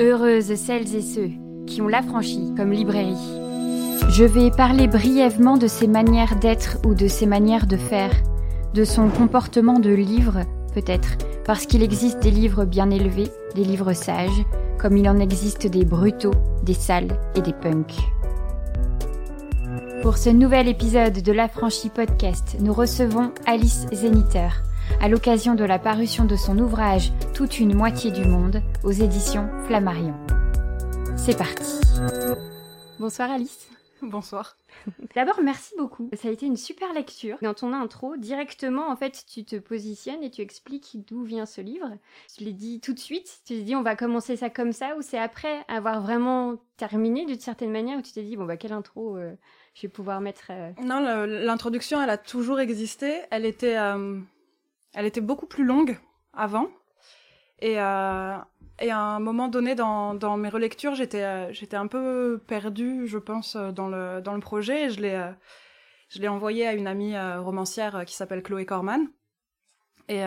Heureuses celles et ceux qui ont l'affranchi comme librairie. Je vais parler brièvement de ses manières d'être ou de ses manières de faire, de son comportement de livre, peut-être, parce qu'il existe des livres bien élevés, des livres sages, comme il en existe des brutaux, des sales et des punks. Pour ce nouvel épisode de l'Affranchi Podcast, nous recevons Alice Zeniter, à l'occasion de la parution de son ouvrage Toute une moitié du monde aux éditions Flammarion. C'est parti. Bonsoir Alice. Bonsoir. D'abord, merci beaucoup. Ça a été une super lecture. Dans ton intro, directement, en fait, tu te positionnes et tu expliques d'où vient ce livre. Tu l'ai dit tout de suite. Tu t'es dit, on va commencer ça comme ça, ou c'est après avoir vraiment terminé d'une certaine manière où tu t'es dit, bon, bah, quelle intro euh, je vais pouvoir mettre. Euh, non, l'introduction, elle a toujours existé. Elle était, euh, elle était beaucoup plus longue avant. Et, euh, et à un moment donné dans, mes relectures, j'étais euh, j'étais un peu perdue, je pense, dans le, dans le projet. Et je l'ai euh, je envoyé à une amie romancière qui s'appelle Chloé Corman. Et,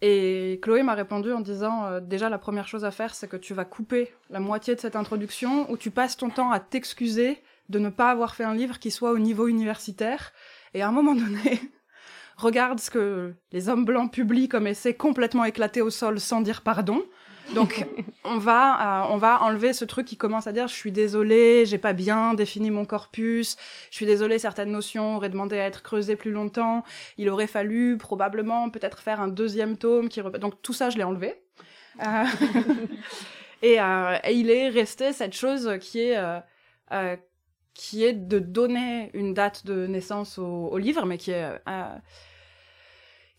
et Chloé m'a répondu en disant déjà la première chose à faire, c'est que tu vas couper la moitié de cette introduction où tu passes ton temps à t'excuser de ne pas avoir fait un livre qui soit au niveau universitaire. Et à un moment donné, regarde ce que les hommes blancs publient comme essai complètement éclaté au sol sans dire pardon. Donc on va euh, on va enlever ce truc qui commence à dire je suis désolé, j'ai pas bien défini mon corpus, je suis désolé certaines notions auraient demandé à être creusées plus longtemps, il aurait fallu probablement peut-être faire un deuxième tome qui donc tout ça je l'ai enlevé. Euh, et, euh, et, il est resté cette chose qui est qui est de donner une date de naissance au, au livre, mais qui est euh,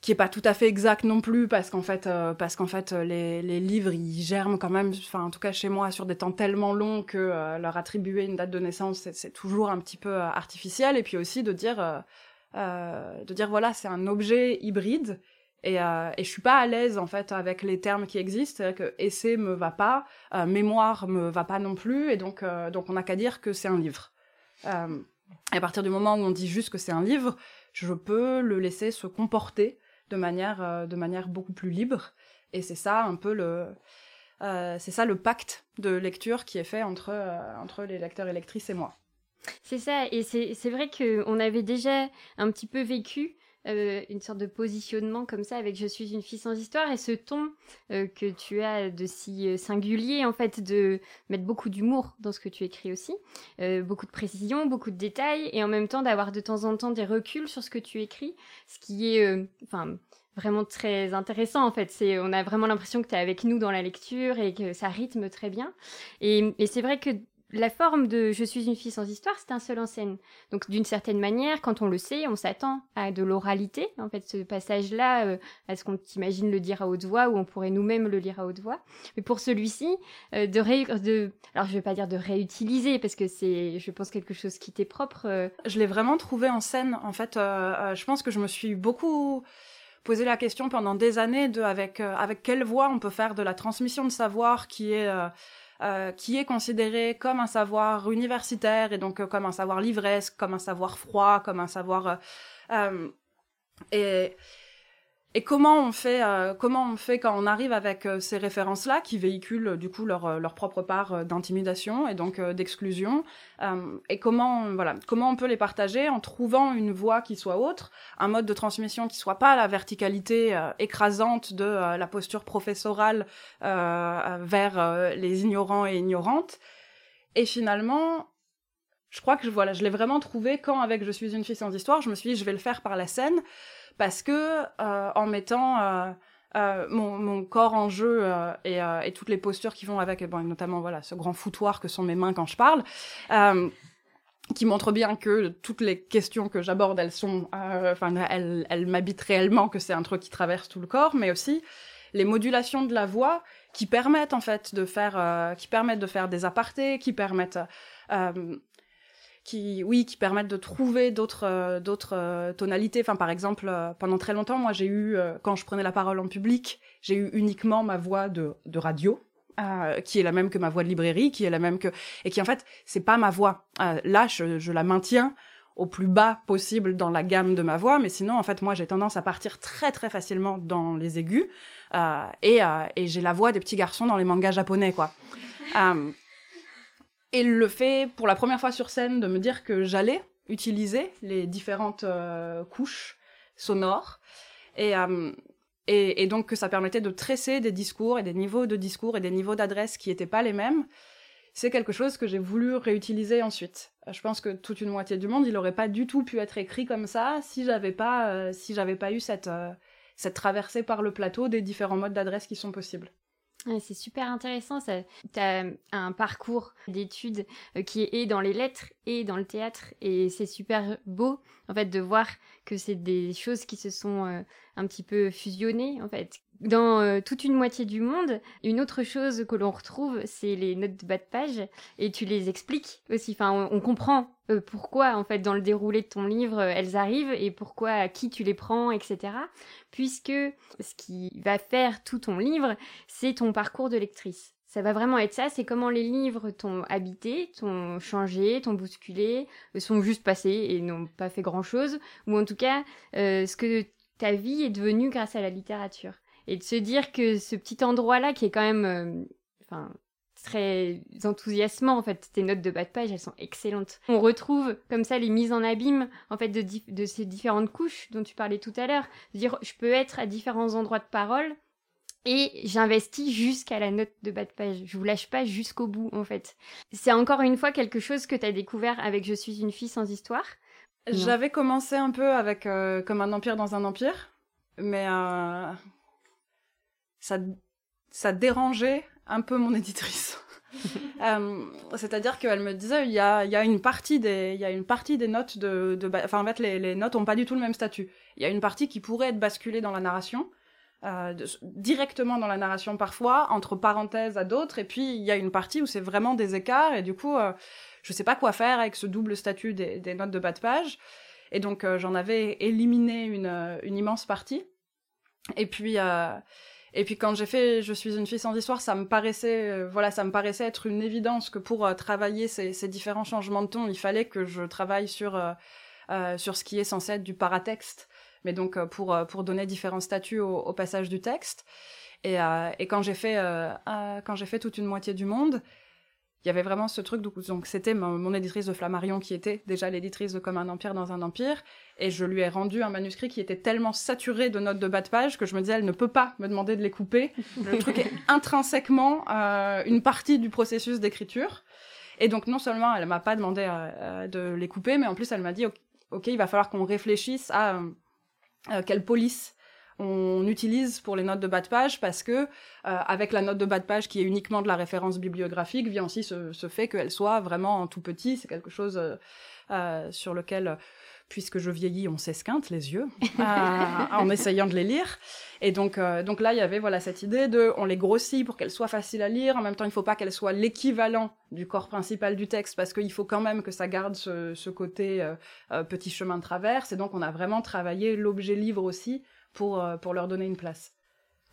qui est pas tout à fait exact non plus parce qu'en fait euh, parce qu'en fait les, les, livres ils germent quand même enfin en tout cas chez moi sur des temps tellement longs que euh, leur attribuer une date de naissance c'est toujours un petit peu euh, artificiel. Et puis aussi de dire de dire voilà c'est un objet hybride. Et, et je suis pas à l'aise en fait avec les termes qui existent. Que essai me va pas mémoire me va pas non plus. Et donc donc on n'a qu'à dire que c'est un livre euh, à partir du moment où on dit juste que c'est un livre, je peux le laisser se comporter de manière, euh, de manière beaucoup plus libre. Et c'est ça un peu le, euh, c'est ça le pacte de lecture qui est fait entre, entre les lecteurs et lectrices et moi. C'est ça, et c'est vrai qu'on avait déjà un petit peu vécu euh, une sorte de positionnement comme ça avec Je suis une fille sans histoire et ce ton euh, que tu as de si euh, singulier en fait de mettre beaucoup d'humour dans ce que tu écris aussi, beaucoup de précision, beaucoup de détails et en même temps d'avoir de temps en temps des reculs sur ce que tu écris, ce qui est enfin vraiment très intéressant en fait. C'est, on a vraiment l'impression que tu es avec nous dans la lecture et que ça rythme très bien. Et, et c'est vrai que la forme de Je suis une fille sans histoire, c'est un seul en scène. Donc d'une certaine manière, quand on le sait, on s'attend à de l'oralité, en fait, ce passage-là, euh, à ce qu'on t'imagine le dire à haute voix, ou on pourrait nous-mêmes le lire à haute voix. Mais pour celui-ci, euh, de, ré de, alors je vais pas dire de réutiliser, parce que c'est, je pense, quelque chose qui t'est propre. Euh. Je l'ai vraiment trouvé en scène, en fait. je pense que je me suis beaucoup posé la question pendant des années de avec avec quelle voix on peut faire de la transmission de savoir qui est euh, qui est considéré comme un savoir universitaire et donc euh, comme un savoir livresque, comme un savoir froid, comme un savoir euh, et comment on fait, euh, comment on fait quand on arrive avec euh, ces références-là qui véhiculent du coup leur, leur propre part d'intimidation et donc d'exclusion, et comment voilà, comment on peut les partager en trouvant une voie qui soit autre, un mode de transmission qui soit pas la verticalité écrasante de la posture professorale vers les ignorants et ignorantes, et finalement je crois que voilà, je l'ai vraiment trouvé quand avec Je suis une fille sans histoire, je me suis dit je vais le faire par la scène parce que euh, en mettant euh, euh, mon, mon, corps en jeu et, et, toutes les postures qui vont avec, bon, notamment voilà ce grand foutoir que sont mes mains quand je parle qui montre bien que toutes les questions que j'aborde, elles sont, enfin, elles, elles m'habitent réellement, que c'est un truc qui traverse tout le corps, mais aussi les modulations de la voix qui permettent en fait de faire, qui permettent de faire des apartés, qui permettent qui, oui, qui permettent de trouver d'autres, euh, euh, tonalités. Enfin, par exemple, euh, pendant très longtemps, moi, j'ai eu, quand je prenais la parole en public, j'ai eu uniquement ma voix de, de radio. qui est la même que ma voix de librairie, qui est la même que et qui en fait c'est pas ma voix. là, je, je la maintiens au plus bas possible dans la gamme de ma voix, mais sinon, en fait, moi, j'ai tendance à partir très très facilement dans les aigus, et, et j'ai la voix des petits garçons dans les mangas japonais, quoi. Et le fait, pour la première fois sur scène, de me dire que j'allais utiliser les différentes couches sonores, et, et, et, donc que ça permettait de tresser des discours et des niveaux de discours et des niveaux d'adresse qui n'étaient pas les mêmes, c'est quelque chose que j'ai voulu réutiliser ensuite. Euh, je pense que toute une moitié du monde, il n'aurait pas du tout pu être écrit comme ça si j'avais pas, euh, si j'avais pas eu cette, euh, cette traversée par le plateau des différents modes d'adresse qui sont possibles. C'est super intéressant. Tu as un parcours d'études qui est dans les lettres et dans le théâtre. Et c'est super beau, en fait, de voir que c'est des choses qui se sont un petit peu fusionnées, en fait, dans euh, toute une moitié du monde, une autre chose que l'on retrouve, c'est les notes de bas de page, et tu les expliques aussi. Enfin, on, comprend euh, pourquoi, en fait, dans le déroulé de ton livre, euh, elles arrivent et pourquoi, à qui tu les prends, etc. Puisque ce qui va faire tout ton livre, c'est ton parcours de lectrice. Ça va vraiment être ça, c'est comment les livres t'ont habité, t'ont changé, t'ont bousculé, sont juste passés et n'ont pas fait grand-chose, ou en tout cas, ce que ta vie est devenue grâce à la littérature et de se dire que ce petit endroit-là, qui est quand même, euh, enfin, très enthousiasmant en fait. Tes notes de bas de page, elles sont excellentes. On retrouve comme ça les mises en abîme en fait de, ces différentes couches dont tu parlais tout à l'heure. Dire, je peux être à différents endroits de parole et j'investis jusqu'à la note de bas de page. Je vous lâche pas jusqu'au bout en fait. C'est encore une fois quelque chose que tu as découvert avec Je suis une fille sans histoire. J'avais commencé un peu avec euh, comme un empire dans un empire, mais euh, ça, ça dérangeait un peu mon éditrice. Euh, c'est-à-dire qu'elle me disait il y a, y a, une partie des il y a une partie des notes de, de enfin en fait les, les notes ont pas du tout le même statut. Il y a une partie qui pourrait être basculée dans la narration. Euh, directement dans la narration parfois, entre parenthèses à d'autres, et puis il y a une partie où c'est vraiment des écarts, et du coup, euh, je sais pas quoi faire avec ce double statut des, des notes de bas de page, et donc euh, j'en avais éliminé une, une immense partie, et puis et puis quand j'ai fait Je suis une fille sans histoire, ça me paraissait, euh, voilà, ça me paraissait être une évidence que pour euh, travailler ces, différents changements de ton, il fallait que je travaille sur euh, sur ce qui est censé être du paratexte, mais donc pour pour donner différents statuts au, au passage du texte. Et, et quand j'ai fait quand j'ai fait toute une moitié du monde, il y avait vraiment ce truc, donc c'était mon, éditrice de Flammarion qui était déjà l'éditrice de Comme un empire dans un empire, et je lui ai rendu un manuscrit qui était tellement saturé de notes de bas de page que je me disais, elle ne peut pas me demander de les couper. Le truc est intrinsèquement euh, une partie du processus d'écriture. Et donc non seulement elle m'a pas demandé euh, euh, de les couper, mais en plus elle m'a dit, ok, il va falloir qu'on réfléchisse à quelle police on utilise pour les notes de bas de page parce que euh, avec la note de bas de page qui est uniquement de la référence bibliographique vient aussi ce, fait qu'elle soit vraiment en tout petit. C'est quelque chose euh, euh, sur lequel puisque je vieillis, on s'esquinte les yeux en essayant de les lire. Et donc, donc là, il y avait voilà cette idée de, on les grossit pour qu'elles soient faciles à lire. En même temps, il ne faut pas qu'elles soient l'équivalent du corps principal du texte parce qu'il faut quand même que ça garde ce, ce côté petit chemin de traverse. Et donc, on a vraiment travaillé l'objet livre aussi pour, euh, pour leur donner une place.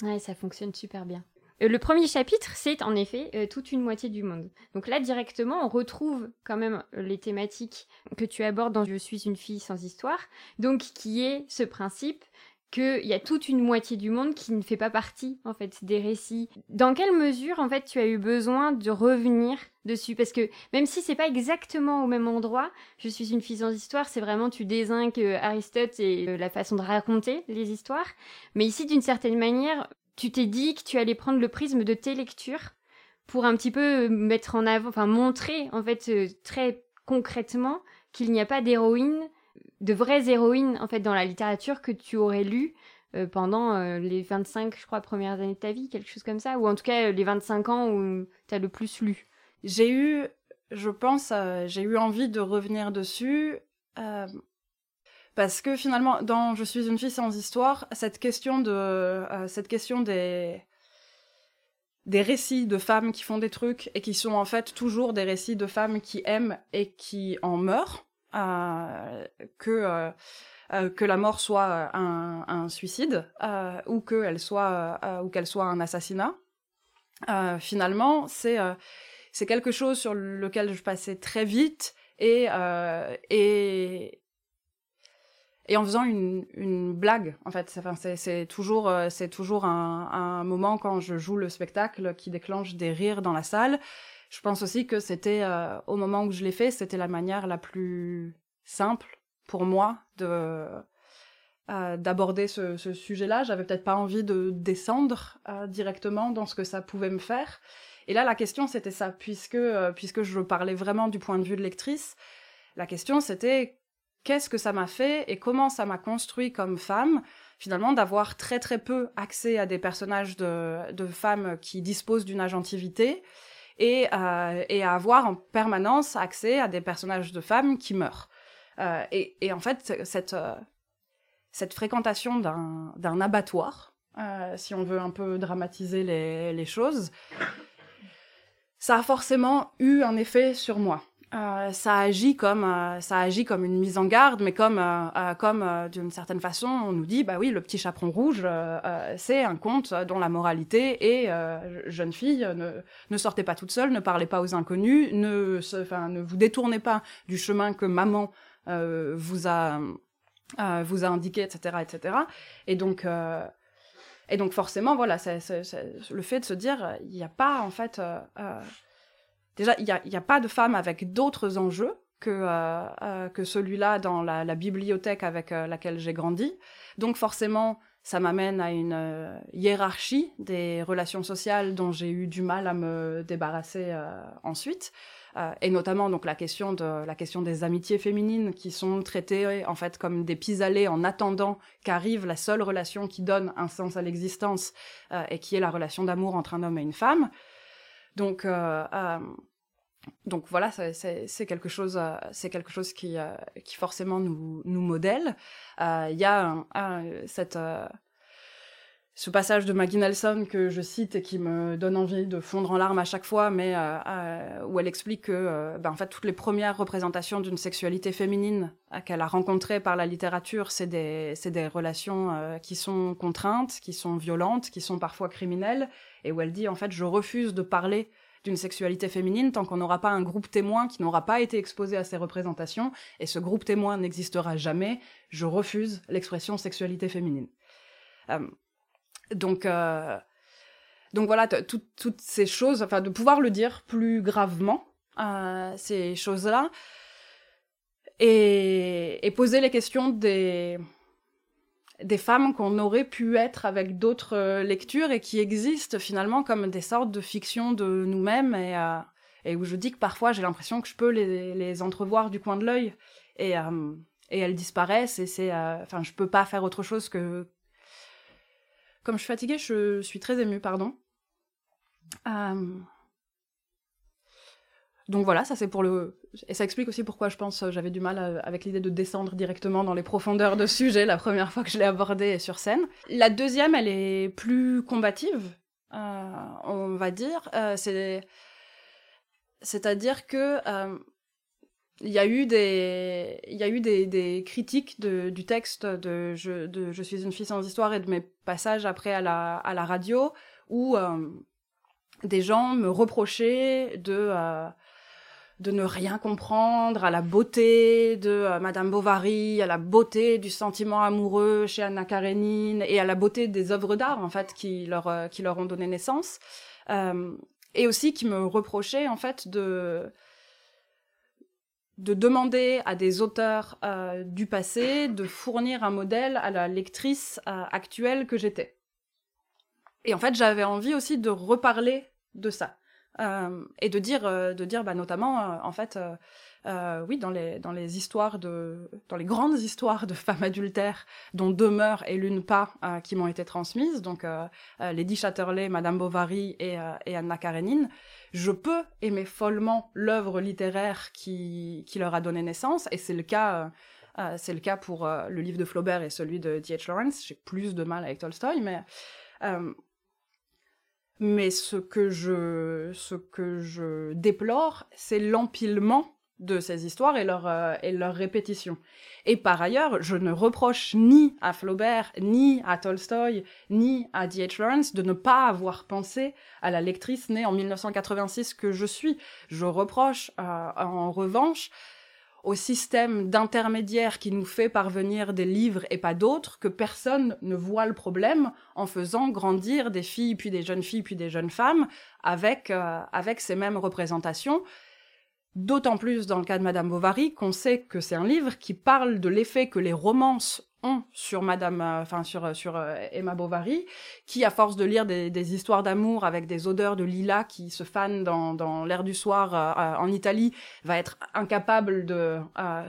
Ouais, ça fonctionne super bien. Euh, le premier chapitre, c'est en effet euh, toute une moitié du monde. Donc là, directement, on retrouve quand même les thématiques que tu abordes dans Je suis une fille sans histoire, donc qui est ce principe qu'il y a toute une moitié du monde qui ne fait pas partie en fait des récits. Dans quelle mesure en fait tu as eu besoin de revenir dessus? Parce que même si c'est pas exactement au même endroit, je suis une fille sans histoire, c'est vraiment tu désinques euh, Aristote et euh, la façon de raconter les histoires, mais ici d'une certaine manière, tu t'es dit que tu allais prendre le prisme de tes lectures pour un petit peu mettre en avant, enfin montrer en fait euh, très concrètement qu'il n'y a pas d'héroïne de vraies héroïnes en fait dans la littérature que tu aurais lu euh, pendant euh, les 25 je crois premières années de ta vie quelque chose comme ça ou en tout cas euh, les 25 ans où tu as le plus lu? J'ai eu je pense j'ai eu envie de revenir dessus parce que finalement dans je suis une fille sans histoire cette question de cette question des des récits de femmes qui font des trucs et qui sont en fait toujours des récits de femmes qui aiment et qui en meurent que euh, euh, que la mort soit un, suicide euh, ou qu'elle soit ou qu'elle soit un assassinat. finalement, c'est c'est quelque chose sur lequel je passais très vite et et en faisant une, blague en fait c'est toujours c'est toujours un, moment quand je joue le spectacle qui déclenche des rires dans la salle je pense aussi que c'était au moment où je l'ai fait c'était la manière la plus simple pour moi de d'aborder ce, sujet-là. J'avais peut-être pas envie de descendre directement dans ce que ça pouvait me faire. Et là, la question, c'était ça, puisque, euh, puisque je parlais vraiment du point de vue de lectrice, la question, c'était qu'est-ce que ça m'a fait et comment ça m'a construit comme femme, finalement, d'avoir très très peu accès à des personnages de, de femmes qui disposent d'une agentivité et, euh, et à avoir en permanence accès à des personnages de femmes qui meurent. Euh, et, en fait, cette, euh, cette fréquentation d'un abattoir, si on veut un peu dramatiser les, les choses, ça a forcément eu un effet sur moi. Euh, ça agit comme euh, ça agit comme une mise en garde, mais comme euh, comme d'une certaine façon on nous dit bah oui le petit chaperon rouge c'est un conte dont la moralité est jeune fille ne, sortez pas toute seule, ne parlez pas aux inconnus, ne enfin ne vous détournez pas du chemin que maman vous a vous a indiqué etc etc et donc et donc forcément, voilà, le fait de se dire, il n'y a pas en fait, déjà, il n'y a, pas de femme avec d'autres enjeux que euh, euh que celui-là dans la, bibliothèque avec euh, laquelle j'ai grandi. Donc forcément, ça m'amène à une hiérarchie des relations sociales dont j'ai eu du mal à me débarrasser ensuite. Et notamment donc la question de la question des amitiés féminines qui sont traitées en fait comme des pis-aller en attendant qu'arrive la seule relation qui donne un sens à l'existence et qui est la relation d'amour entre un homme et une femme. Donc euh, euh donc voilà, c'est quelque chose, c'est quelque chose qui, qui forcément nous, nous modèle. Il y a ce passage de Maggie Nelson que je cite et qui me donne envie de fondre en larmes à chaque fois, mais euh, euh, où elle explique que euh, ben, en fait toutes les premières représentations d'une sexualité féminine euh, qu'elle a rencontrées par la littérature, c'est des des relations euh, qui sont contraintes, qui sont violentes, qui sont parfois criminelles, et où elle dit en fait je refuse de parler d'une sexualité féminine tant qu'on n'aura pas un groupe témoin qui n'aura pas été exposé à ces représentations, et ce groupe témoin n'existera jamais. Je refuse l'expression sexualité féminine. Euh, donc, euh, donc voilà, toutes ces choses, enfin, de pouvoir le dire plus gravement, euh, ces choses-là, et, et, poser les questions des, des femmes qu'on aurait pu être avec d'autres euh, lectures et qui existent finalement comme des sortes de fictions de nous-mêmes et, euh, et où je dis que parfois j'ai l'impression que je peux les, les entrevoir du coin de l'œil et, euh, et elles disparaissent et c'est, enfin, je peux pas faire autre chose que, comme je suis fatiguée, je suis très émue, pardon. Euh... Donc voilà, ça c'est pour le... Et ça explique aussi pourquoi je pense euh, j'avais du mal à, avec l'idée de descendre directement dans les profondeurs de sujet la première fois que je l'ai abordé sur scène. La deuxième, elle est plus combative, euh, on va dire. Euh, c'est... C'est-à-dire que euh, il y a eu des, il y a eu des, critiques du texte de je, de je suis une fille sans histoire et de mes passages après à la, à la radio où euh, des gens me reprochaient de, euh, de ne rien comprendre à la beauté de euh, Madame Bovary, à la beauté du sentiment amoureux chez Anna Karenine et à la beauté des œuvres d'art en fait qui leur, euh, ont donné naissance. Euh, et aussi qui me reprochaient en fait de de demander à des auteurs du passé de fournir un modèle à la lectrice actuelle que j'étais. Et en fait, j'avais envie aussi de reparler de ça euh, et de dire, euh, de dire, bah, notamment, euh, en fait, oui, dans les dans les histoires de, dans les grandes histoires de femmes adultères, dont deux meurent et l'une pas, qui m'ont été transmises, donc Lady Chatterley, Madame Bovary et, Anna Karenine je peux aimer follement l'œuvre littéraire qui, qui leur a donné naissance, et c'est le cas, c'est le cas pour le livre de Flaubert et celui de D.H. Lawrence. J'ai plus de mal avec Tolstoy, mais mais ce que je ce que je déplore, c'est l'empilement de ces histoires et leur, euh, et leur répétition. Et par ailleurs, je ne reproche ni à Flaubert, ni à Tolstoy, ni à D.H. Lawrence de ne pas avoir pensé à la lectrice née en 1986 que je suis. Je reproche, euh, en revanche, au système d'intermédiaire qui nous fait parvenir des livres et pas d'autres, que personne ne voit le problème en faisant grandir des filles, puis des jeunes filles, puis des jeunes femmes avec, euh, avec ces mêmes représentations. D'autant plus dans le cas de Madame Bovary qu'on sait que c'est un livre qui parle de l'effet que les romances sur Madame, euh, enfin sur euh, sur euh, Emma Bovary, qui à force de lire des, histoires d'amour avec des odeurs de lilas qui se fanent dans, dans l'air du soir en Italie, va être incapable de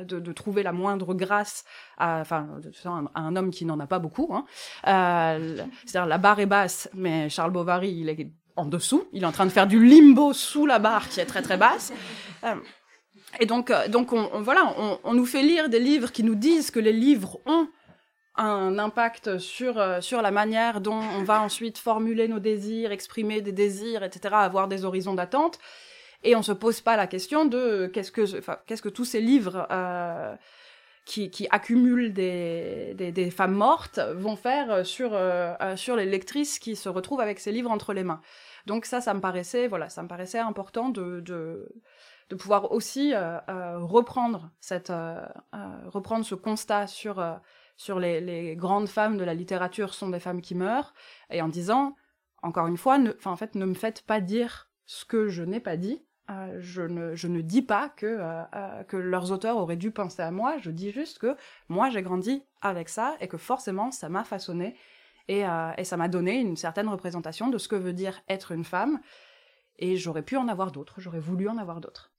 de, trouver la moindre grâce, enfin un, un, homme qui n'en a pas beaucoup. Hein. C'est-à-dire la barre est basse, mais Charles Bovary il est en dessous. Il est en train de faire du limbo sous la barre qui est très très basse. Et donc, donc on, voilà, on, nous fait lire des livres qui nous disent que les livres ont un impact sur, euh, sur la manière dont on va ensuite formuler nos désirs, exprimer des désirs, etc., avoir des horizons d'attente. Et on se pose pas la question de qu'est-ce que, qu'est-ce que tous ces livres euh, qui, qui accumulent des, des, des, femmes mortes vont faire sur, euh, sur les lectrices qui se retrouvent avec ces livres entre les mains. Donc ça, ça me paraissait, voilà, ça me paraissait important de, de, de pouvoir aussi euh, euh, reprendre cette, euh, euh reprendre ce constat sur euh, sur les, grandes femmes de la littérature sont des femmes qui meurent, et en disant, encore une fois, ne, en fait, ne me faites pas dire ce que je n'ai pas dit. je, ne, je ne dis pas que, que leurs auteurs auraient dû penser à moi, je dis juste que moi j'ai grandi avec ça et que forcément ça m'a façonné et, euh, et ça m'a donné une certaine représentation de ce que veut dire être une femme. Et j'aurais pu en avoir d'autres, j'aurais voulu en avoir d'autres.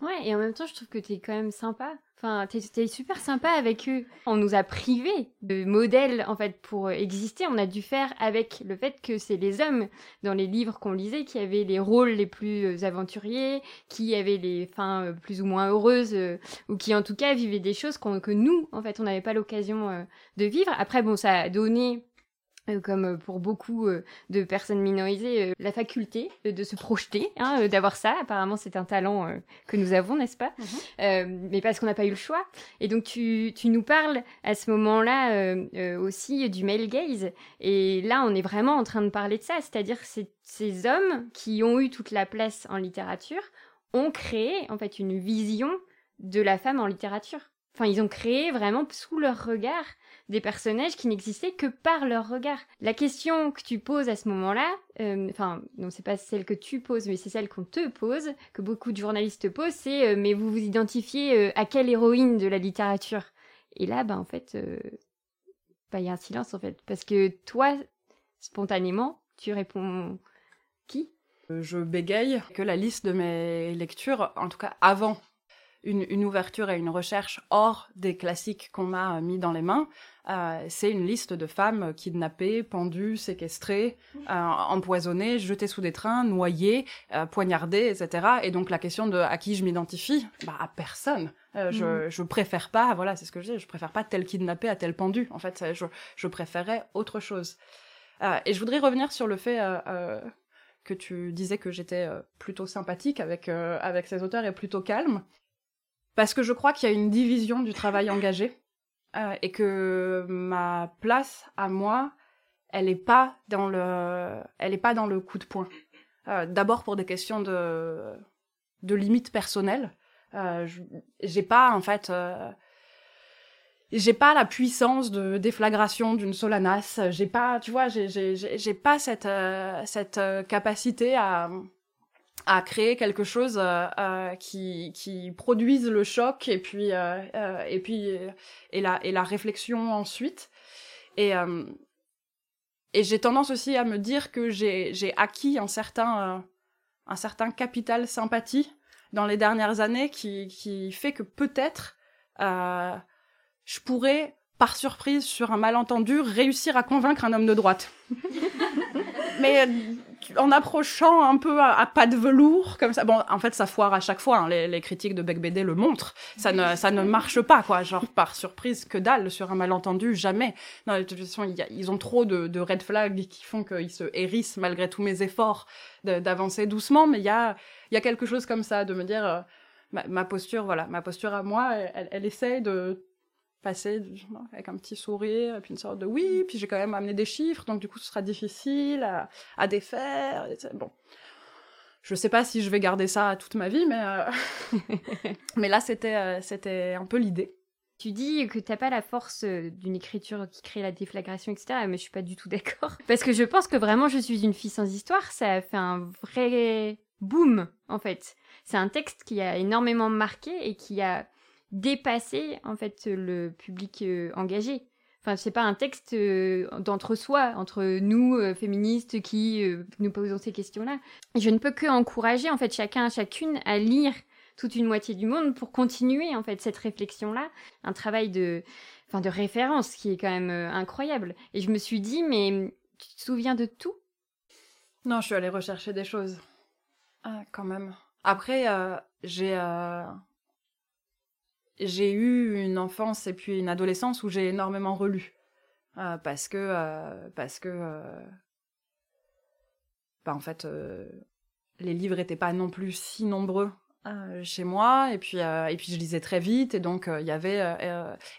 Ouais, et en même temps, je trouve que t'es quand même sympa. Enfin, t'es es super sympa avec eux. On nous a privés de modèles, en fait, pour exister. On a dû faire avec le fait que c'est les hommes, dans les livres qu'on lisait, qui avaient les rôles les plus aventuriers, qui avaient les fins euh, plus ou moins heureuses, euh, ou qui, en tout cas, vivaient des choses que nous, en fait, on n'avait pas l'occasion euh, de vivre. Après, bon, ça a donné euh, comme euh, pour beaucoup euh, de personnes minorisées, la faculté de se projeter, hein, d'avoir ça. Apparemment, c'est un talent que nous avons, n'est-ce pas? Mmh. Mais parce qu'on n'a pas eu le choix. Et donc, tu, tu nous parles à ce moment-là aussi du male gaze. Et là, on est vraiment en train de parler de ça, c'est-à-dire ces, ces hommes qui ont eu toute la place en littérature ont créé en fait une vision de la femme en littérature. Enfin, ils ont créé vraiment sous leur regard des personnages qui n'existaient que par leur regard. La question que tu poses à ce moment-là, euh, enfin, non, c'est pas celle que tu poses, mais c'est celle qu'on te pose, que beaucoup de journalistes posent, c'est euh, mais vous vous identifiez euh, à quelle héroïne de la littérature? Et là, ben en fait, bah, il y a un silence en fait, parce que toi, spontanément, tu réponds qui? Je bégaye que la liste de mes lectures, en tout cas avant une, une, ouverture et une recherche hors des classiques qu'on m'a mis dans les mains. Euh, c'est une liste de femmes kidnappées, pendues, séquestrées, euh, empoisonnées, jetées sous des trains, noyées, euh, poignardées, etc. Et donc la question de à qui je m'identifie, bah à personne. Euh, je, mm. je préfère pas, voilà, c'est ce que je dis, je préfère pas tel kidnappé à tel pendu. En fait, je, je préférais autre chose. Euh, et je voudrais revenir sur le fait que tu disais que j'étais plutôt sympathique avec avec ces auteurs et plutôt calme parce que je crois qu'il y a une division du travail engagé euh, et que ma place à moi, elle est pas dans le, elle est pas dans le coup de poing. Euh, D'abord pour des questions de de limites personnelles. Euh, j'ai pas en fait, euh, j'ai pas la puissance de déflagration d'une Solanas. J'ai pas, tu vois, j'ai pas cette cette capacité à à créer quelque chose euh, euh, qui, qui produise le choc et puis euh, et puis et la et la réflexion ensuite. Et et j'ai tendance aussi à me dire que j'ai j'ai acquis un certain un certain capital sympathie dans les dernières années qui qui fait que peut-être je pourrais par surprise sur un malentendu réussir à convaincre un homme de droite. Mais en approchant un peu à, pas de velours comme ça. Bon, en fait, ça foire à chaque fois. Hein. Les, critiques de Beck BD le montrent. Ça ne, ça ne marche pas, quoi. Genre par surprise, que dalle sur un malentendu, jamais. Non, de toute façon, y a, ils ont trop de, red flags qui font qu'ils se hérissent malgré tous mes efforts d'avancer doucement. Mais il y a, y a quelque chose comme ça, de me dire. Euh, ma, posture, voilà, ma posture à moi, elle, elle essaye de passer avec un petit sourire, puis une sorte de oui, puis j'ai quand même amené des chiffres, donc du coup ce sera difficile à, défaire. Bon. je sais pas si je vais garder ça toute ma vie, mais, mais là, c'était, c'était un peu l'idée. Tu dis que t'as pas la force d'une écriture qui crée la déflagration, etc. Mais je suis pas du tout d'accord. Parce que je pense que vraiment, je suis une fille sans histoire. Ça a fait un vrai boom, en fait. C'est un texte qui a énormément marqué et qui a dépassé, en fait, le public engagé. Enfin, c'est pas un texte euh, d'entre-soi, entre nous, euh, féministes, qui euh, nous posons ces questions-là. Je ne peux que encourager, en fait, chacun, chacune à lire toute une moitié du monde pour continuer, en fait, cette réflexion-là. Un travail de, enfin, de référence qui est quand même incroyable. Et je me suis dit, mais tu te souviens de tout? Non, je suis allée rechercher des choses. Ah, quand même. Après, j'ai j'ai eu une enfance et puis une adolescence où j'ai énormément relu. Euh, parce que. Euh, parce que. Euh, bah, en fait, les livres n'étaient pas non plus si nombreux chez moi. Et puis, et puis, je lisais très vite. Et donc, il y avait.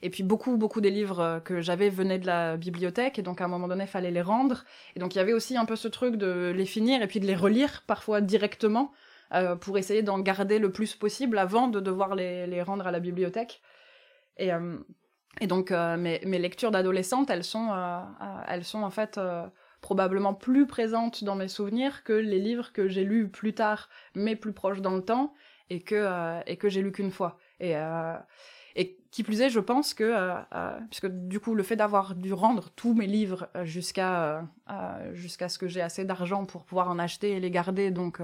et puis, beaucoup, beaucoup des livres que j'avais venaient de la bibliothèque. Et donc, à un moment donné, il fallait les rendre. Et donc, il y avait aussi un peu ce truc de les finir et puis de les relire, parfois directement. Euh, pour essayer d'en garder le plus possible avant de devoir les, les rendre à la bibliothèque. Et, euh, et donc, euh, mes, mes, lectures d'adolescente, elles, sont elles sont en fait probablement plus présentes dans mes souvenirs que les livres que j'ai lus plus tard, mais plus proches dans le temps, et que, et que j'ai lus qu'une fois. Et, et qui plus est, je pense que, puisque du coup, le fait d'avoir dû rendre tous mes livres jusqu'à jusqu'à ce que j'ai assez d'argent pour pouvoir en acheter et les garder, donc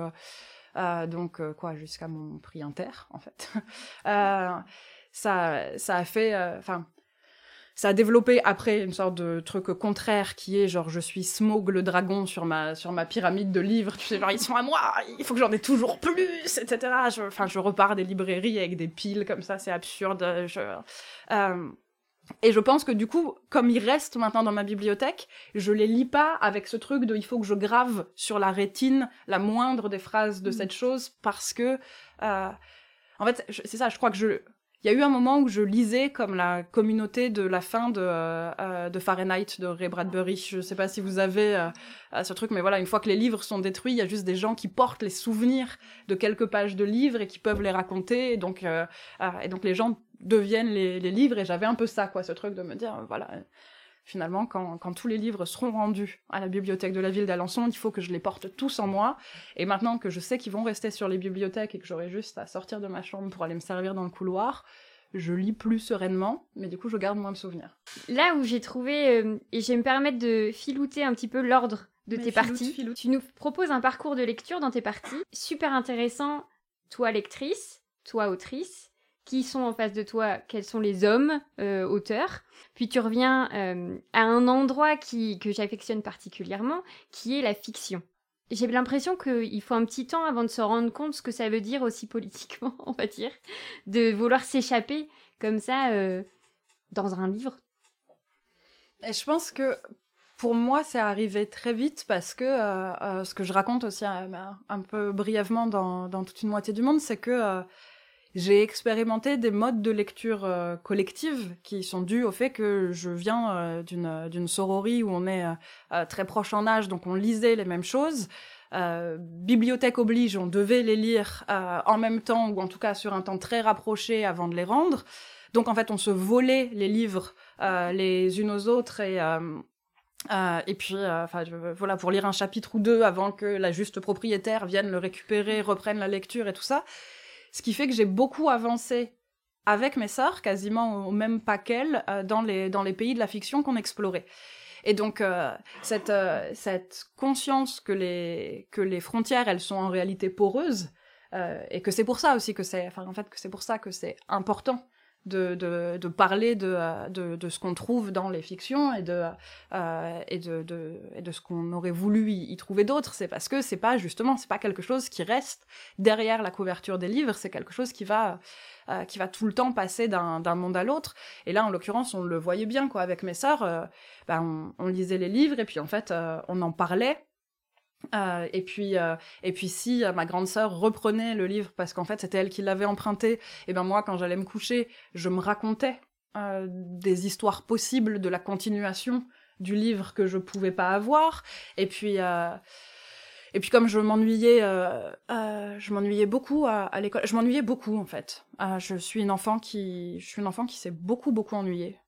euh, donc euh, quoi, jusqu'à mon prix inter, en fait. Euh, ça, ça a fait, enfin, ça a développé après une sorte de truc contraire qui est genre je suis Smog le dragon sur ma sur ma pyramide de livres tu sais genre ils sont à moi il faut que j'en ai toujours plus etc enfin je, repars des librairies avec des piles comme ça c'est absurde je, et je pense que du coup, comme ils restent maintenant dans ma bibliothèque, je les lis pas avec ce truc de il faut que je grave sur la rétine la moindre des phrases de mm. cette chose parce que, euh, en fait, c'est ça, je crois que je, il y a eu un moment où je lisais comme la communauté de la fin de, euh, euh, de Fahrenheit de Ray Bradbury. Je sais pas si vous avez euh, ce truc, mais voilà, une fois que les livres sont détruits, il y a juste des gens qui portent les souvenirs de quelques pages de livres et qui peuvent les raconter. Et donc, et donc les gens deviennent les, les livres. Et j'avais un peu ça, quoi, ce truc de me dire, voilà finalement, quand, quand, tous les livres seront rendus à la bibliothèque de la ville d'Alençon, il faut que je les porte tous en moi. Et maintenant que je sais qu'ils vont rester sur les bibliothèques et que j'aurai juste à sortir de ma chambre pour aller me servir dans le couloir, je lis plus sereinement, mais du coup, je garde moins de souvenirs. Là où j'ai trouvé, euh, et je vais me permettre de filouter un petit peu l'ordre de tes parties, tu nous proposes un parcours de lecture dans tes parties, super intéressant, toi lectrice, toi autrice, qui sont en face de toi, quels sont les hommes euh, auteurs. Puis tu reviens euh, à un endroit qui, que j'affectionne particulièrement, qui est la fiction. J'ai l'impression qu'il faut un petit temps avant de se rendre compte ce que ça veut dire aussi politiquement, on va dire, de vouloir s'échapper comme ça euh, dans un livre. Et je pense que pour moi, c'est arrivé très vite parce que ce que je raconte aussi un, peu brièvement dans, dans, toute une moitié du monde, c'est que j'ai expérimenté des modes de lecture euh, collective qui sont dus au fait que je viens euh, d'une d'une sororie où on est euh, très proche en âge, donc on lisait les mêmes choses. bibliothèque oblige, on devait les lire en même temps ou en tout cas sur un temps très rapproché avant de les rendre. Donc en fait, on se volait les livres les unes aux autres et et puis, voilà, pour lire un chapitre ou deux avant que la juste propriétaire vienne le récupérer, reprenne la lecture et tout ça. Ce qui fait que j'ai beaucoup avancé avec mes sœurs, quasiment au même pas qu'elles, euh, dans, les, pays de la fiction qu'on explorait. Et donc euh, cette, euh, cette conscience que les, frontières, elles sont en réalité poreuses, et que c'est pour ça aussi que c'est, en fait que c'est pour ça que c'est important de, de, parler de, de, de ce qu'on trouve dans les fictions et de, euh, et de, de, de ce qu'on aurait voulu y, trouver d'autres. C'est parce que c'est pas justement, c'est pas quelque chose qui reste derrière la couverture des livres, c'est quelque chose qui va, euh, qui va tout le temps passer d'un monde à l'autre. Et là, en l'occurrence, on le voyait bien, quoi. Avec mes sœurs, euh, ben, on, lisait les livres et puis en fait, euh, on en parlait euh, et puis, euh, et puis si euh, ma grande sœur reprenait le livre parce qu'en fait c'était elle qui l'avait emprunté, et ben moi quand j'allais me coucher, je me racontais des histoires possibles de la continuation du livre que je pouvais pas avoir. Et puis et puis comme je m'ennuyais, je m'ennuyais beaucoup à, à l'école. Je m'ennuyais beaucoup en fait. Je suis une enfant qui, je suis une enfant qui s'est beaucoup beaucoup ennuyée.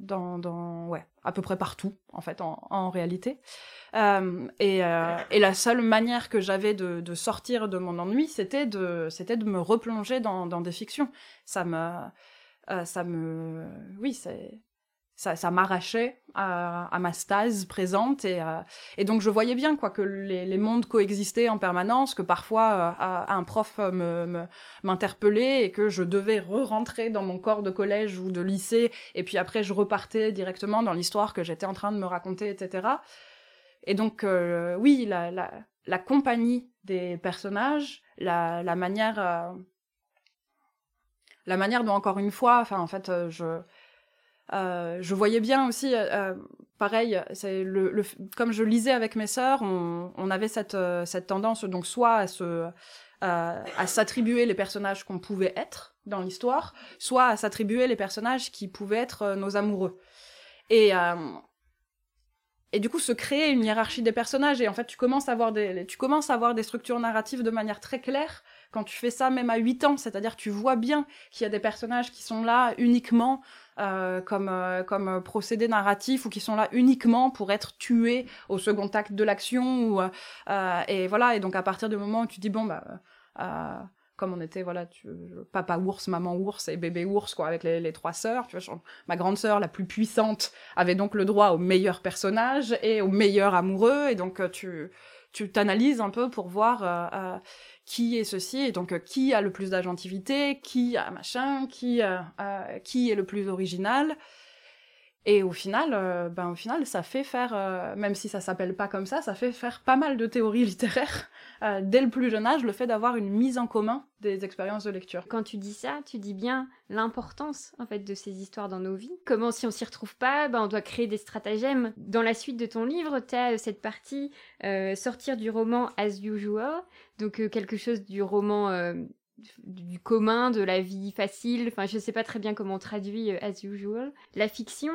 Dans, dans, ouais, à peu près partout, en fait, en, réalité. Euh, et, euh, et, la seule manière que j'avais de, de, sortir de mon ennui, c'était de, c'était de me replonger dans, dans des fictions. Ça me, euh, ça me, oui, c'est, ça, m'arrachait à, à, ma stase présente et, euh, et donc je voyais bien quoi que les, mondes coexistaient en permanence, que parfois euh, un prof me, m'interpellait et que je devais re-rentrer dans mon corps de collège ou de lycée et puis après je repartais directement dans l'histoire que j'étais en train de me raconter, etc. Et donc euh, oui, la, la, la, compagnie des personnages, la, la manière, euh, la manière dont encore une fois, enfin en fait je euh, je voyais bien aussi, euh, euh, pareil, c'est le, le, comme je lisais avec mes sœurs, on, on avait cette, euh, cette tendance donc soit à se à s'attribuer les personnages qu'on pouvait être dans l'histoire, soit à s'attribuer les personnages qui pouvaient être nos amoureux. Et et du coup se créer une hiérarchie des personnages et en fait tu commences à avoir des tu commences à avoir des structures narratives de manière très claire quand tu fais ça même à 8 ans, c'est-à-dire tu vois bien qu'il y a des personnages qui sont là uniquement euh, comme, euh, comme procédé narratif ou qui sont là uniquement pour être tués au second acte de l'action. Ou, euh, et voilà, et donc à partir du moment où tu dis, bon, bah, comme on était, voilà, tu, papa ours, maman ours et bébé ours, quoi, avec les, trois sœurs. Tu vois, ma grande sœur, la plus puissante, avait donc le droit au meilleur personnage et au meilleur amoureux. Et donc, tu tu t'analyses un peu pour voir euh, qui est ceci et donc euh, qui a le plus d'agentivité, qui a machin, qui euh, euh, qui est le plus original. Et au final, euh, ben au final, ça fait faire, euh, même si ça s'appelle pas comme ça, ça fait faire pas mal de théories littéraires euh, dès le plus jeune âge, le fait d'avoir une mise en commun des expériences de lecture. Quand tu dis ça, tu dis bien l'importance en fait de ces histoires dans nos vies. Comment si on s'y retrouve pas, ben on doit créer des stratagèmes. Dans la suite de ton livre, tu as cette partie sortir du roman as usual, donc quelque chose du roman du commun, de la vie facile, enfin je sais pas très bien comment on traduit as usual. La fiction,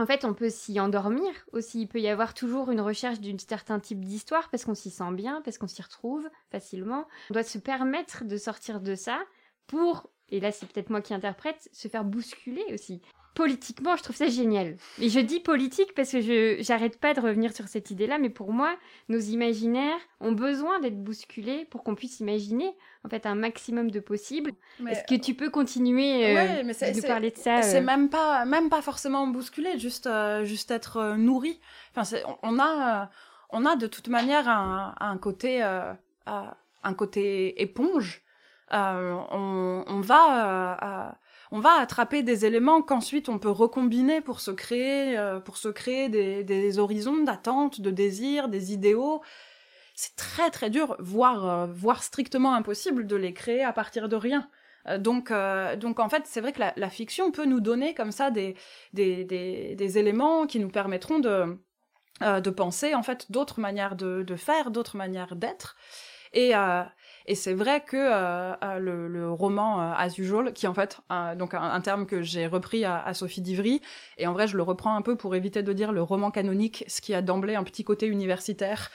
en fait, on peut s'y endormir aussi. Il peut y avoir toujours une recherche d'un certain type d'histoire parce qu'on s'y sent bien, parce qu'on s'y retrouve facilement. On doit se permettre de sortir de ça pour, et là c'est peut-être moi qui interprète, se faire bousculer aussi politiquement, je trouve ça génial. Et je dis politique parce que je j'arrête pas de revenir sur cette idée-là, mais pour moi, nos imaginaires ont besoin d'être bousculés pour qu'on puisse imaginer en fait un maximum de possible. Est-ce que tu peux continuer euh, ouais, mais de nous parler de ça C'est euh... même pas même pas forcément bousculé, juste euh, juste être euh, nourri. Enfin, on a euh, on a de toute manière un, un côté un côté éponge. on, on va on va attraper des éléments qu'ensuite on peut recombiner pour se créer, euh, pour se créer des, horizons d'attente, de désirs, des idéaux. C'est très très dur, voire, euh, voire strictement impossible de les créer à partir de rien. Euh, donc, donc en fait, c'est vrai que la, fiction peut nous donner comme ça des, des, éléments qui nous permettront de, de penser en fait d'autres manières de, faire, d'autres manières d'être. Et, et c'est vrai que euh, euh, le, roman euh, As Usual, qui en fait, euh, donc un, terme que j'ai repris à, Sophie Divry, et en vrai je le reprends un peu pour éviter de dire le roman canonique, ce qui a d'emblée un petit côté universitaire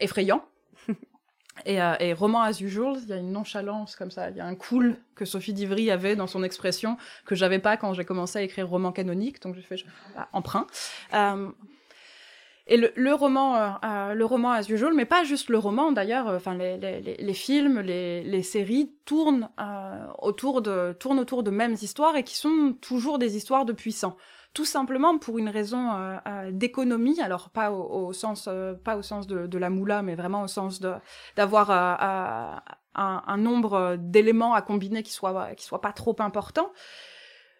effrayant. Et, roman as usual, il y a une nonchalance comme ça, il y a un cool que Sophie Divry avait dans son expression que j'avais pas quand j'ai commencé à écrire roman canonique, donc j'ai fait bah, emprunt. Et le, le roman, euh, euh, le roman as usual, mais pas juste le roman d'ailleurs. Euh, enfin, les, les, les, films, les, les séries tournent euh, autour de tournent autour de mêmes histoires et qui sont toujours des histoires de puissants. Tout simplement pour une raison euh, euh, d'économie. Alors pas au, au sens pas au sens de, de, la moula, mais vraiment au sens de d'avoir un, un, nombre d'éléments à combiner qui soit qui soit pas trop important.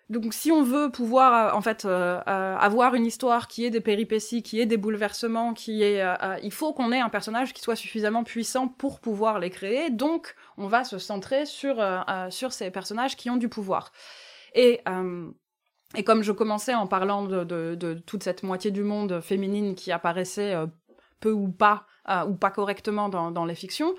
Donc si on veut pouvoir euh, en fait euh, euh, avoir une histoire qui ait des péripéties, qui ait des bouleversements, qui euh, il faut qu'on ait un personnage qui soit suffisamment puissant pour pouvoir les créer. Donc on va se centrer sur sur ces personnages qui ont du pouvoir. Et et comme je commençais en parlant de, de, toute cette moitié du monde féminine qui apparaissait peu ou pas ou pas correctement dans les fictions,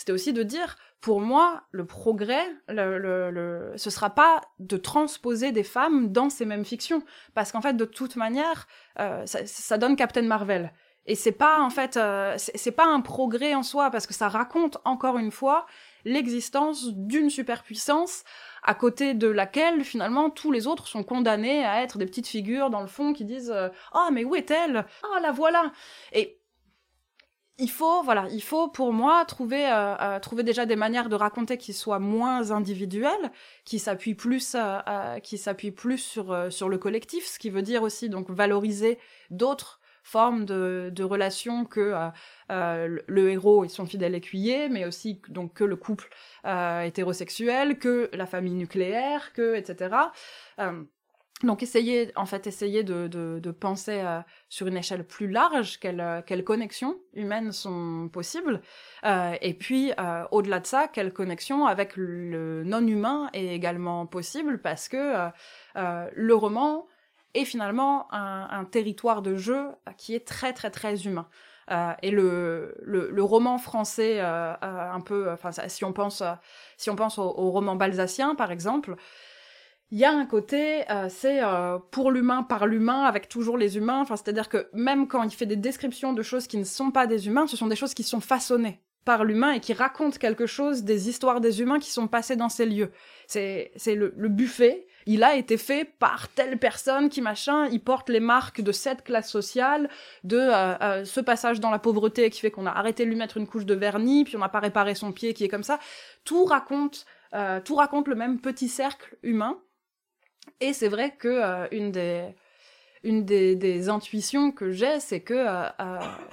c'était aussi de dire pour moi, le progrès, le, le, le, ce sera pas de transposer des femmes dans ces mêmes fictions, parce qu'en fait, de toute manière, euh, ça, donne Captain Marvel. Et c'est pas en fait, euh, c'est pas un progrès en soi parce que ça raconte encore une fois l'existence d'une superpuissance à côté de laquelle finalement tous les autres sont condamnés à être des petites figures dans le fond qui disent ah mais où est-elle? Ah la voilà! Et il faut voilà il faut pour moi trouver euh, euh, trouver déjà des manières de raconter qui soient moins individuelles qui s'appuient plus qui s'appuient plus sur sur le collectif ce qui veut dire aussi donc valoriser d'autres forme de, de relation que euh, euh, le héros et son fidèle écuyer, mais aussi donc que le couple euh, hétérosexuel, que la famille nucléaire, que etc. donc essayer en fait essayer de, de, de penser sur une échelle plus large quelles, quelles connexions humaines sont possibles et puis au-delà de ça quelles connexions avec le non humain est également possible parce que le roman et finalement un, territoire de jeu qui est très très très humain. Euh, et le, le, roman français, euh, euh, un peu, enfin, si on pense, si on pense au, roman balsacien, par exemple, il y a un côté, c'est pour l'humain par l'humain, avec toujours les humains. Enfin, c'est-à-dire que même quand il fait des descriptions de choses qui ne sont pas des humains, ce sont des choses qui sont façonnées par l'humain et qui racontent quelque chose des histoires des humains qui sont passés dans ces lieux. C'est le, le buffet il a été fait par telle personne qui machin, il porte les marques de cette classe sociale, de euh, euh, ce passage dans la pauvreté qui fait qu'on a arrêté de lui mettre une couche de vernis, puis on n'a pas réparé son pied qui est comme ça. Tout raconte, euh, tout raconte le même petit cercle humain. Et c'est vrai que une des une des, intuitions que j'ai, c'est que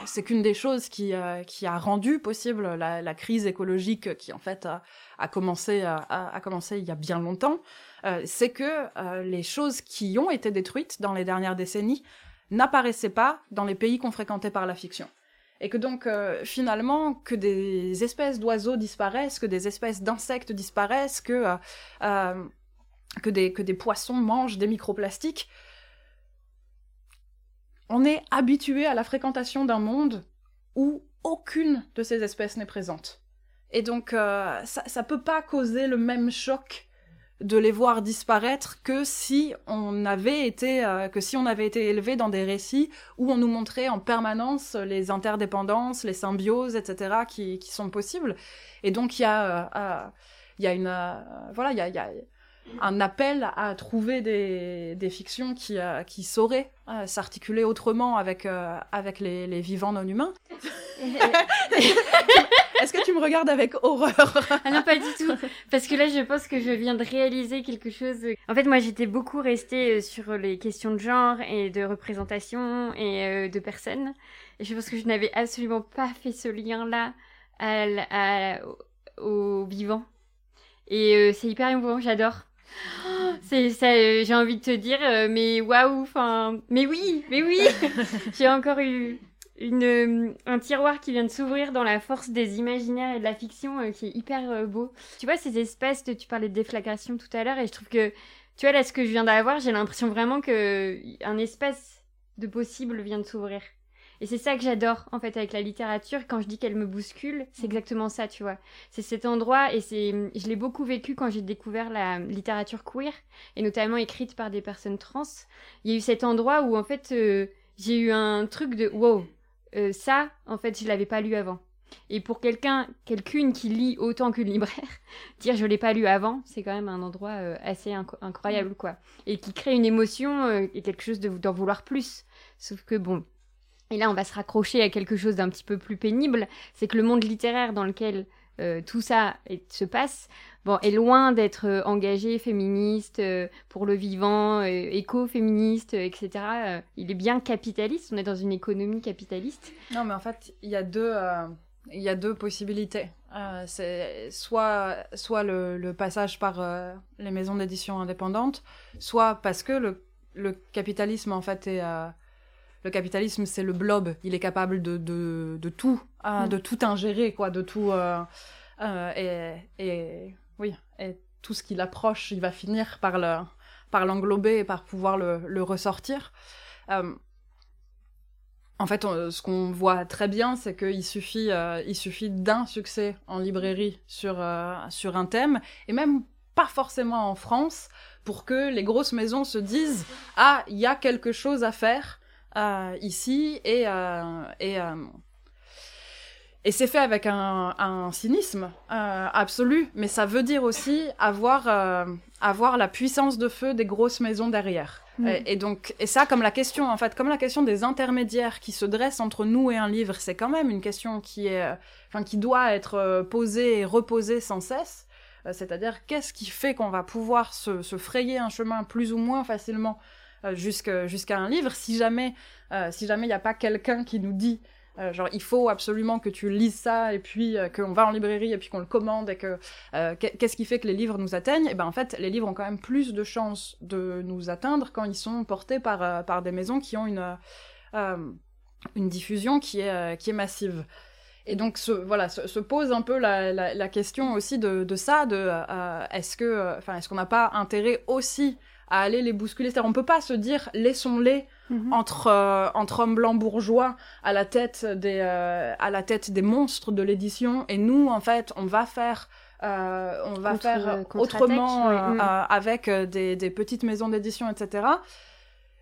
c'est qu'une des choses qui, qui a rendu possible la, crise écologique qui en fait a, commencé a, commencé il y a bien longtemps, euh, c'est que euh, les choses qui ont été détruites dans les dernières décennies n'apparaissaient pas dans les pays qu'on fréquentait par la fiction. Et que donc, euh, finalement, que des espèces d'oiseaux disparaissent, que des espèces d'insectes disparaissent, que, que, des, que des poissons mangent des microplastiques, on est habitué à la fréquentation d'un monde où aucune de ces espèces n'est présente. Et donc, ça, ça peut pas causer le même choc de les voir disparaître que si on avait été euh, que si on avait été élevé dans des récits où on nous montrait en permanence les interdépendances, les symbioses, etc. qui, qui sont possibles. Et donc il y a euh, euh, y a une voilà il y y a un appel à trouver des, des fictions qui, qui sauraient s'articuler autrement avec, avec les, les, vivants non humains. Est-ce que tu me regardes avec horreur? Ah non, pas du tout. Parce que là, je pense que je viens de réaliser quelque chose. En fait, moi, j'étais beaucoup restée euh, sur les questions de genre et de représentation et euh, de personnes. Et je pense que je n'avais absolument pas fait ce lien-là à, au vivant. Et euh, c'est hyper émouvant, j'adore. C'est ça, j'ai envie de te dire, mais waouh, enfin, mais oui, mais oui, j'ai encore eu une, euh, un tiroir qui vient de s'ouvrir dans la force des imaginaires et de la fiction euh, qui est hyper euh, beau. Tu vois, ces espèces, de, tu parlais de déflagration tout à l'heure, et je trouve que, tu vois, là, ce que je viens d'avoir, j'ai l'impression vraiment que un espace de possible vient de s'ouvrir. Et c'est ça que j'adore, en fait, avec la littérature. Quand je dis qu'elle me bouscule, c'est mm. exactement ça, tu vois. C'est cet endroit, et c'est, je l'ai beaucoup vécu quand j'ai découvert la littérature queer, et notamment écrite par des personnes trans. Il y a eu cet endroit où, en fait, j'ai eu un truc de wow, euh, ça, en fait, je l'avais pas lu avant. Et pour quelqu'un, quelqu'une qui lit autant qu'une libraire, dire je l'ai pas lu avant, c'est quand même un endroit euh, assez incroyable, quoi. Et qui crée une émotion euh, et quelque chose d'en vouloir plus. Sauf que bon, et là on va se raccrocher à quelque chose d'un petit peu plus pénible, c'est que le monde littéraire dans lequel tout ça se passe, bon, est loin d'être euh, engagé féministe euh, pour le vivant, euh, éco-féministe, etc. il est bien capitaliste. On est dans une économie capitaliste. Non, mais en fait, il y a deux, il y a deux possibilités. c'est soit, soit le, passage par les maisons d'édition indépendantes, soit parce que le, le capitalisme en fait est le capitalisme, c'est le blob. Il est capable de, de, de tout, mm. de tout ingérer, quoi, de tout. et, et, oui, et tout ce qui l'approche, il va finir par le, par l'englober et par pouvoir le, le ressortir. Euh, en fait, ce qu'on voit très bien, c'est qu'il suffit, euh, il suffit d'un succès en librairie sur, euh, sur un thème, et même pas forcément en France, pour que les grosses maisons se disent Ah, il y a quelque chose à faire ici et, et et c'est fait avec un, cynisme euh, absolu, mais ça veut dire aussi avoir, euh, avoir la puissance de feu des grosses maisons derrière. Mm. Et, donc, et ça, comme la question, en fait, comme la question des intermédiaires qui se dressent entre nous et un livre, c'est quand même une question qui est, enfin, qui doit être posée et reposée sans cesse. Euh, c'est-à-dire, qu'est-ce qui fait qu'on va pouvoir se, frayer un chemin plus ou moins facilement jusqu'à un livre si jamais, si jamais il n'y a pas quelqu'un qui nous dit euh, genre, il faut absolument que tu lises ça, et puis euh, qu'on va en librairie, et puis qu'on le commande, et que euh, qu'est-ce qui fait que les livres nous atteignent? Et ben en fait, les livres ont quand même plus de chances de nous atteindre quand ils sont portés par, par des maisons qui ont une, une diffusion qui est, qui est massive. Et donc, ce, voilà, se, pose un peu la, la, question aussi de, de ça, de est-ce que, enfin, est-ce qu'on n'a pas intérêt aussi à aller les bousculer. C'est-à-dire, on peut pas se dire laissons-les mhm. entre euh, entre hommes blancs bourgeois à la tête des euh, à la tête des monstres de l'édition et nous en fait on va faire euh, on va faire autrement avec des, des, petites maisons d'édition etc.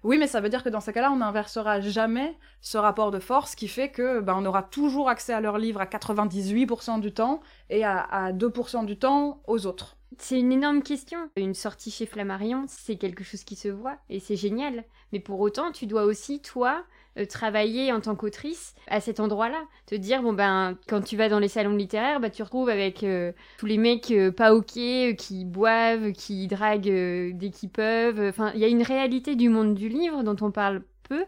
Oui, mais ça veut dire que dans ces cas-là, on n'inversera jamais ce rapport de force qui fait que ben, on aura toujours accès à leurs livres à 98% du temps et à, à 2% du temps aux autres. C'est une énorme question. Une sortie chez Flammarion, c'est quelque chose qui se voit et c'est génial. Mais pour autant, tu dois aussi, toi, euh, travailler en tant qu'autrice à cet endroit-là. Te dire, bon ben, quand tu vas dans les salons littéraires, bah, tu retrouves avec euh, tous les mecs euh, pas ok, qui boivent, qui draguent dès qu'ils peuvent. Enfin, il y a une réalité du monde du livre dont on parle peu,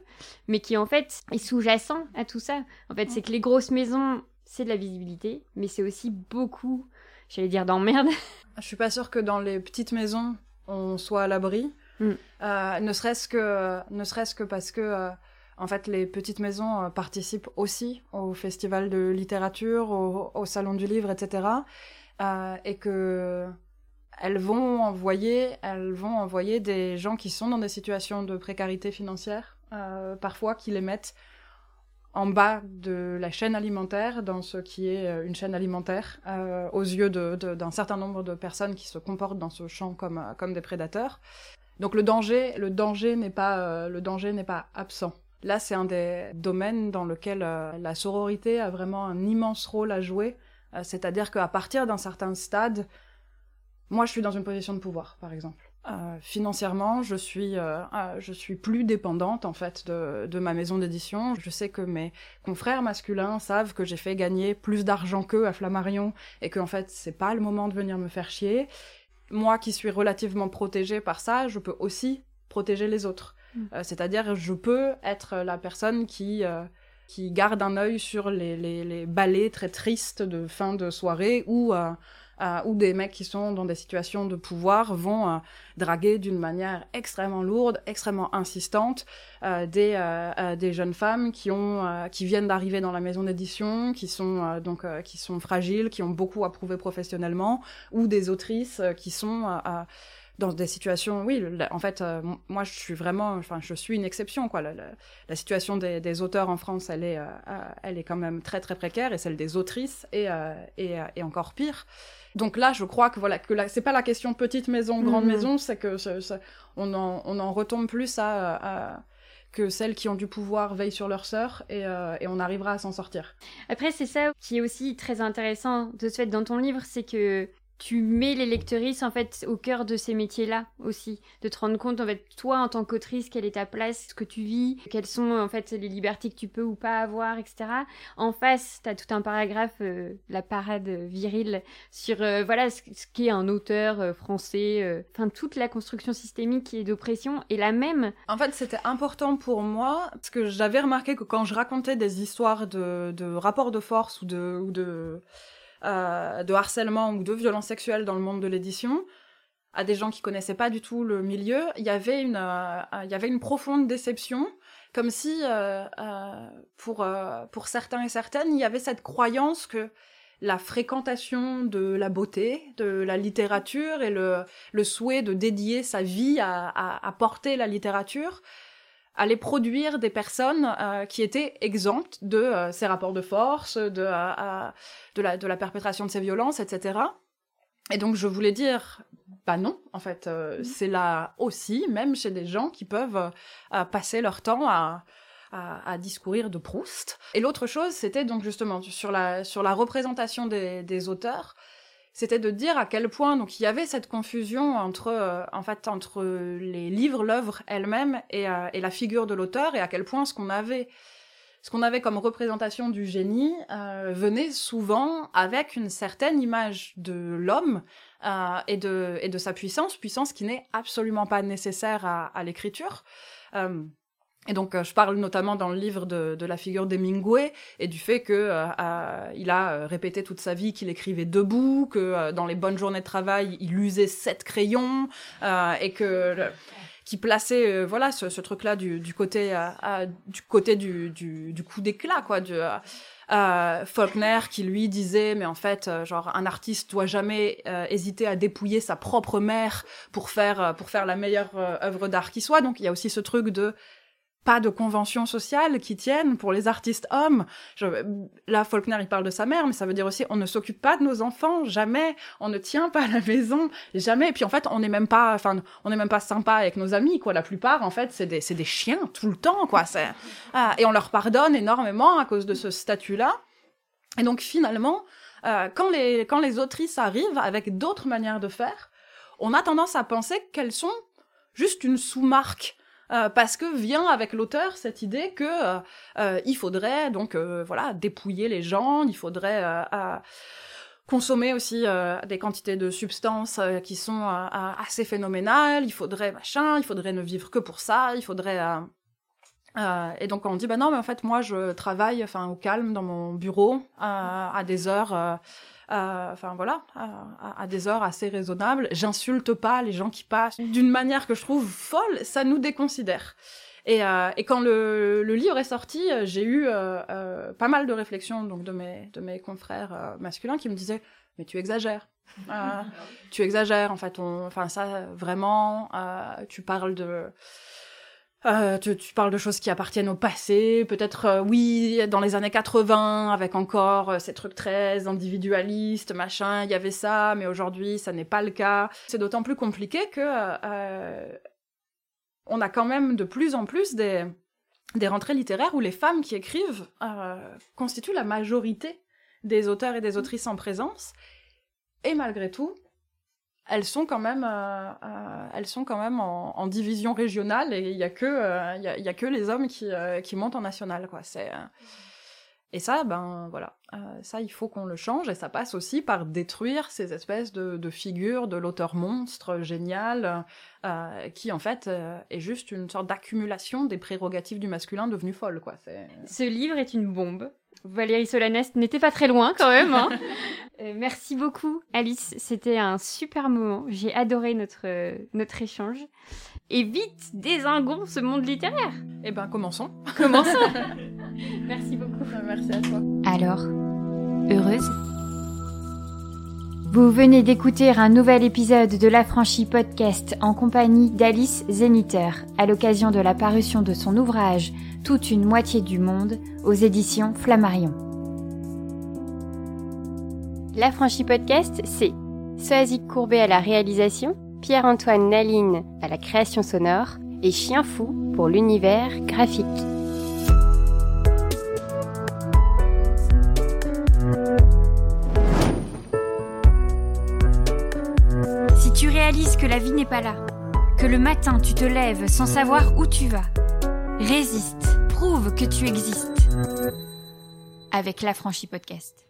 mais qui en fait est sous-jacent à tout ça. En fait, c'est que les grosses maisons, c'est de la visibilité, mais c'est aussi beaucoup, j'allais dire d'emmerde, Je suis pas sûre que dans les petites maisons, on soit à l'abri. Mm. Euh, ne serait-ce que, ne serait-ce que parce que, euh, en fait, les petites maisons euh, participent aussi au festival de littérature, au, salon du livre, etc. et que elles vont envoyer, elles vont envoyer des gens qui sont dans des situations de précarité financière, parfois qui les mettent en bas de la chaîne alimentaire, dans ce qui est euh, une chaîne alimentaire, euh, aux yeux d'un certain nombre de personnes qui se comportent dans ce champ comme, euh, des prédateurs. Donc le danger, le danger n'est pas absent. Là, c'est un des domaines dans lequel la sororité a vraiment un immense rôle à jouer. C'est-à-dire qu'à partir d'un certain stade, moi, je suis dans une position de pouvoir, par exemple. Euh, financièrement, je suis, euh, euh, je suis plus dépendante en fait de, de ma maison d'édition. Je sais que mes confrères masculins savent que j'ai fait gagner plus d'argent qu'eux à Flammarion et que en fait c'est pas le moment de venir me faire chier. Moi qui suis relativement protégée par ça, je peux aussi protéger les autres. Mm. C'est-à-dire je peux être la personne qui qui garde un œil sur les, les, les ballets très tristes de fin de soirée ou euh, où des mecs qui sont dans des situations de pouvoir vont euh, draguer d'une manière extrêmement lourde, extrêmement insistante euh, des, euh, des jeunes femmes qui ont qui viennent d'arriver dans la maison d'édition, qui sont donc qui sont fragiles, qui ont beaucoup à prouver professionnellement, ou des autrices qui sont dans des situations, oui, en fait, moi, je suis vraiment, enfin, je suis une exception, quoi. La, la, situation des, des, auteurs en France, elle est, elle est quand même très, très précaire, et celle des autrices est, est, est encore pire. Donc là, je crois que voilà, que c'est pas la question petite maison, grande mhm. maison, c'est que on, en, retombe plus à, que celles qui ont du pouvoir veillent sur leurs sœurs euh, et, on arrivera à s'en sortir. Après, c'est ça qui est aussi très intéressant de ce fait dans ton livre, c'est que tu mets les lectrices en fait au cœur de ces métiers-là aussi, de te rendre compte en fait toi en tant qu'autrice quelle est ta place, ce que tu vis, quelles sont en fait les libertés que tu peux ou pas avoir, etc. En face, tu as tout un paragraphe, euh, la parade virile sur euh, voilà ce, qu'est un auteur euh, français, enfin toute la construction systémique et d'oppression est la même. En fait, c'était important pour moi parce que j'avais remarqué que quand je racontais des histoires de, de rapports de force ou de euh, de harcèlement ou de violence sexuelle dans le monde de l'édition à des gens qui connaissaient pas du tout le milieu, il y avait une, euh, il y avait une profonde déception, comme si euh, pour, pour certains et certaines, il y avait cette croyance que la fréquentation de la beauté, de la littérature et le, le souhait de dédier sa vie à porter la littérature allait produire des personnes euh, qui étaient exemptes de euh, ces rapports de force, de, euh, de, la, de la perpétration de ces violences, etc. Et donc je voulais dire, bah non, en fait, mmh. c'est là aussi, même chez des gens qui peuvent passer leur temps à, à, discourir de Proust. Et l'autre chose, c'était donc justement sur la, sur la représentation des, des auteurs, c'était de dire à quel point donc il y avait cette confusion entre euh, en fait entre les livres, l'œuvre elle-même et, euh, et, la figure de l'auteur et à quel point ce qu'on avait ce qu'on avait comme représentation du génie euh, venait souvent avec une certaine image de l'homme et, de, et de sa puissance, puissance qui n'est absolument pas nécessaire à l'écriture. Euh, et donc, euh, je parle notamment dans le livre de, la figure d'Hemingway et du fait que euh, euh, a répété toute sa vie qu'il écrivait debout, que dans les bonnes journées de travail, il usait sept crayons et que qui plaçait voilà ce, truc-là du, côté du coup d'éclat quoi. Euh, Faulkner qui lui disait mais en fait genre un artiste doit jamais hésiter à dépouiller sa propre mère pour faire pour faire la meilleure œuvre d'art qui soit donc il y a aussi ce truc de pas de conventions sociales qui tiennent pour les artistes hommes. Là, Faulkner, il parle de sa mère, mais ça veut dire aussi on ne s'occupe pas de nos enfants, jamais. On ne tient pas la maison, jamais. Et puis en fait, on n'est même pas, enfin, on n'est même pas sympa avec nos amis, quoi. La plupart, en fait, c'est des, des chiens tout le temps, quoi. Ah, et on leur pardonne énormément à cause de ce statut-là. Et donc finalement, euh, quand les quand les autrices arrivent avec d'autres manières de faire, on a tendance à penser qu'elles sont juste une sous-marque euh, parce que vient avec l'auteur cette idée que euh, euh, il faudrait donc voilà dépouiller les gens, il faudrait consommer aussi des quantités de substances qui sont assez phénoménales, il faudrait machin, il faudrait ne vivre que pour ça, il faudrait et donc on dit bah non mais en fait moi je travaille enfin au calme dans mon bureau à des heures enfin voilà, à, des heures assez raisonnables. J'insulte pas les gens qui passent d'une manière que je trouve folle, ça nous déconsidère. Et, euh, et quand le, le, livre est sorti, j'ai eu euh, euh, pas mal de réflexions donc de mes de mes confrères masculins qui me disaient mais tu exagères. tu exagères en fait enfin ça vraiment tu parles de euh, tu, parles de choses qui appartiennent au passé, peut-être euh, oui, dans les années 80, avec encore euh, ces trucs très individualistes, machin, il y avait ça, mais aujourd'hui ça n'est pas le cas. C'est d'autant plus compliqué que on a quand même de plus en plus des, des rentrées littéraires où les femmes qui écrivent constituent la majorité des auteurs et des autrices en présence. Et malgré tout, elles sont quand même, euh, euh, elles sont quand même en, division régionale et il y a que, euh, il y, que les hommes qui, qui montent en national, quoi. Et ça, ben voilà, ça il faut qu'on le change et ça passe aussi par détruire ces espèces de, de figures de l'auteur monstre génial qui en fait est juste une sorte d'accumulation des prérogatives du masculin devenu folle, quoi. Ce livre est une bombe. Valérie Solanest n'était pas très loin quand même. Hein. euh, merci beaucoup Alice, c'était un super moment. J'ai adoré notre, euh, notre échange. Et vite, désinguons ce monde littéraire. Eh ben, commençons. Commençons. merci beaucoup. Merci à toi. Alors, heureuse? Vous venez d'écouter un nouvel épisode de l'Affranchi Podcast en compagnie d'Alice Zeniter à l'occasion de la parution de son ouvrage toute une moitié du monde aux éditions Flammarion. L'affranchi podcast, c'est Soazic Courbet à la réalisation, Pierre-Antoine Naline à la création sonore et Chien Fou pour l'univers graphique. Si tu réalises que la vie n'est pas là, que le matin tu te lèves sans savoir où tu vas, résiste prouve que tu existes avec l'affranchi podcast.